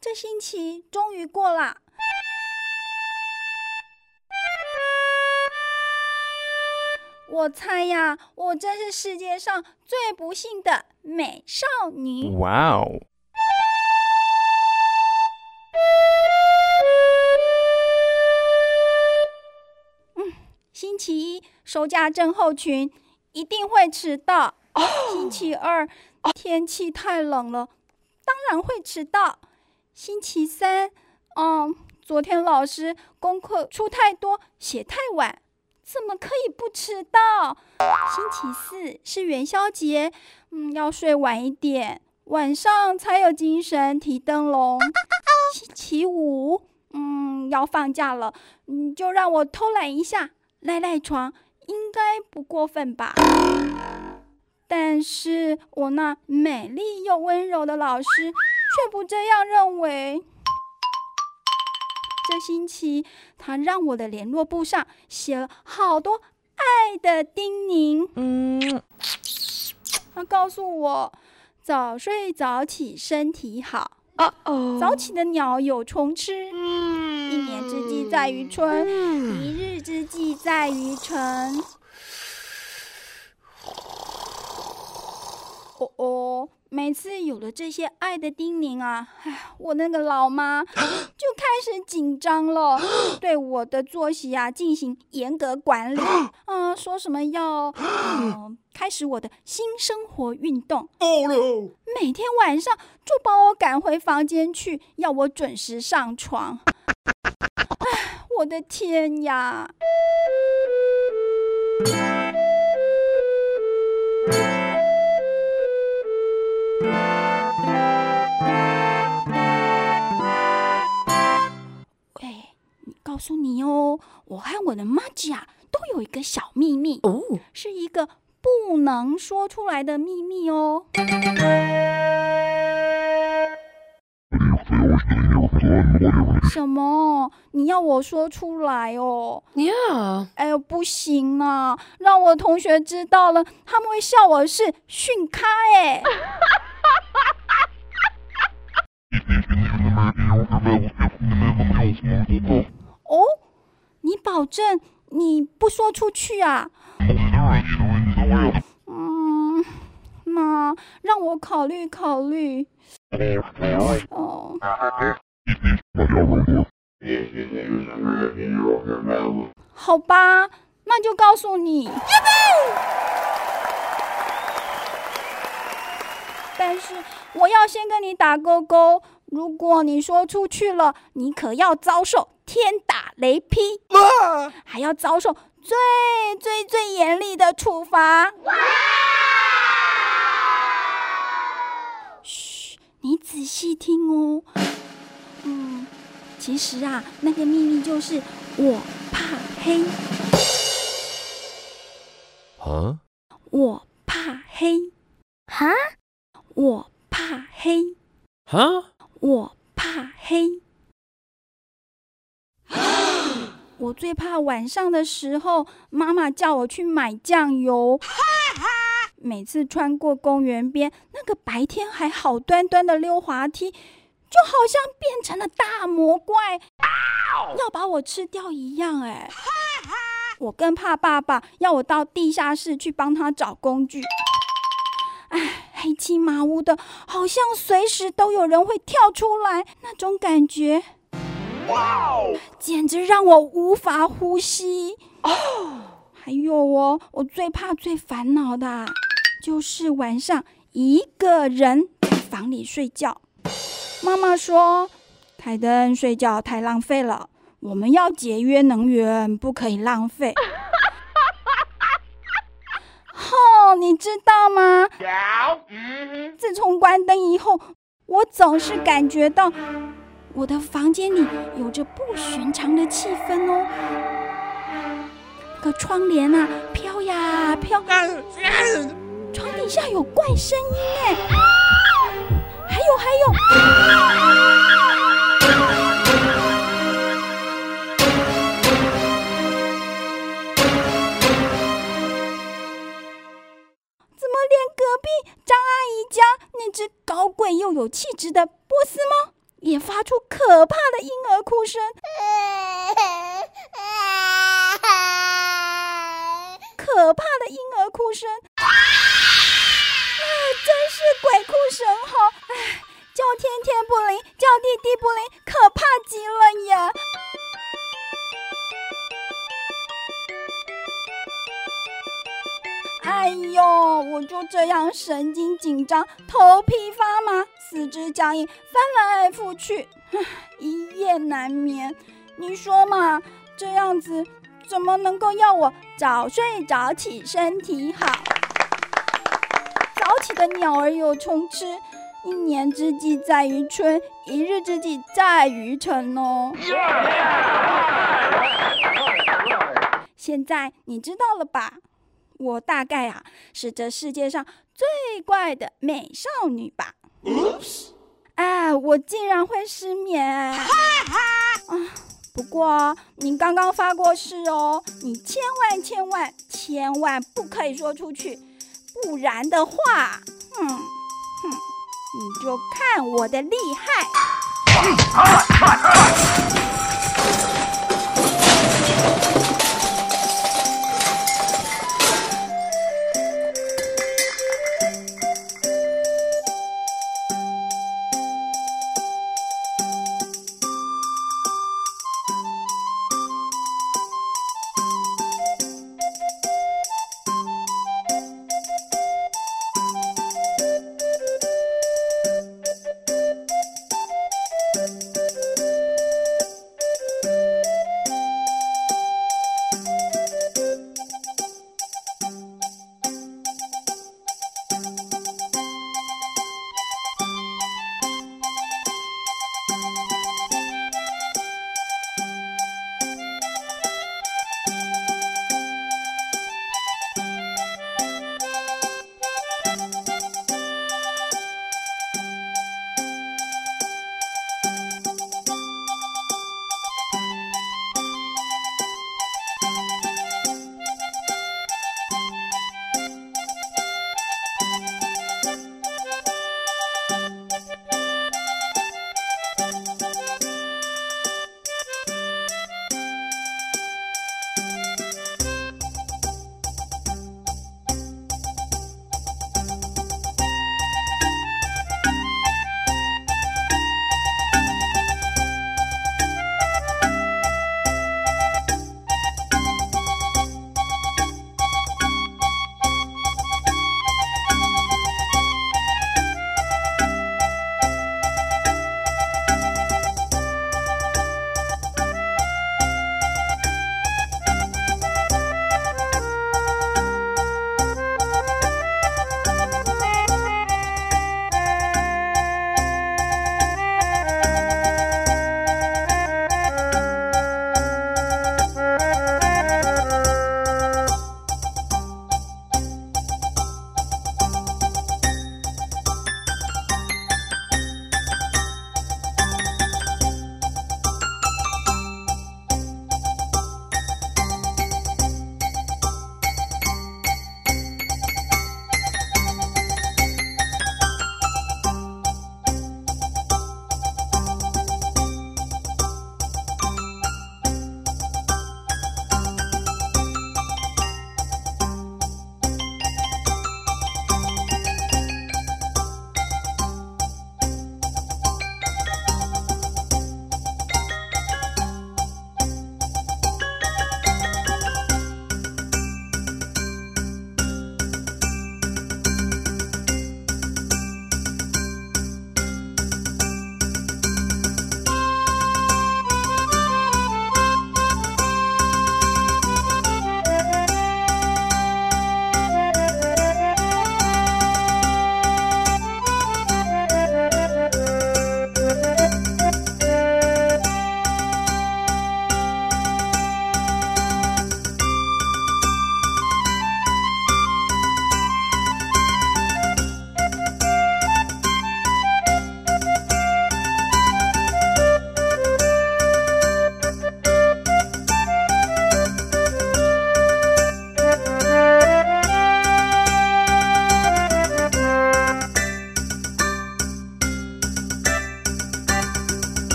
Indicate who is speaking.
Speaker 1: 这星期终于过啦。我猜呀，我真是世界上最不幸的美少女。
Speaker 2: 哇哦！
Speaker 1: 嗯，星期一收假症候群，一定会迟到。星期二天气太冷了，当然会迟到。星期三，嗯，昨天老师功课出太多，写太晚。怎么可以不迟到？星期四是元宵节，嗯，要睡晚一点，晚上才有精神提灯笼。星期五，嗯，要放假了，嗯，就让我偷懒一下，赖赖床，应该不过分吧？但是我那美丽又温柔的老师却不这样认为。这星期，他让我的联络簿上写了好多爱的叮咛。嗯，他告诉我，早睡早起身体好。哦哦，早起的鸟有虫吃。一年之计在于春，一日之计在于晨。哦哦。每次有了这些爱的叮咛啊，哎，我那个老妈就开始紧张了，对我的作息啊进行严格管理。嗯，说什么要嗯开始我的新生活运动，每天晚上就把我赶回房间去，要我准时上床。哎，我的天呀！诉你哦，我和我的妈吉啊都有一个小秘密哦，是一个不能说出来的秘密哦。什么？你要我说出来哦
Speaker 3: ？Yeah。
Speaker 1: 哎呦，不行啊！让我同学知道了，他们会笑我是训咖哎。保证你不说出去啊？嗯，那让我考虑考虑。哦，好吧，那就告诉你。但是我要先跟你打勾勾，如果你说出去了，你可要遭受。天打雷劈，还要遭受最最最严厉的处罚。嘘，你仔细听哦。嗯，其实啊，那个秘密就是我怕黑。啊？我怕黑。哈？我怕黑。哈？我怕黑。我最怕晚上的时候，妈妈叫我去买酱油。每次穿过公园边那个白天还好端端的溜滑梯，就好像变成了大魔怪，要把我吃掉一样。哎，我更怕爸爸要我到地下室去帮他找工具。哎，黑漆麻乌的，好像随时都有人会跳出来，那种感觉。哇简直让我无法呼吸哦！还有哦，我最怕、最烦恼的，就是晚上一个人在房里睡觉。妈妈说，开灯睡觉太浪费了，我们要节约能源，不可以浪费。哦，你知道吗？自从关灯以后，我总是感觉到。我的房间里有着不寻常的气氛哦，那个窗帘啊飘呀飘，床底下有怪声音哎，还有还有，发出可怕的婴儿哭声，可怕的婴儿哭声，啊，真是鬼哭神嚎！唉，叫天天不灵，叫地地不灵，可怕极了呀！哎呦，我就这样神经紧张，头皮发麻，四肢僵硬，翻来覆去，一夜难眠。你说嘛，这样子怎么能够要我早睡早起，身体好？早起的鸟儿有虫吃，一年之计在于春，一日之计在于晨哦。现在你知道了吧？我大概啊是这世界上最怪的美少女吧？哎，我竟然会失眠！啊，不过你刚刚发过誓哦，你千万千万千万不可以说出去，不然的话，哼哼，你就看我的厉害！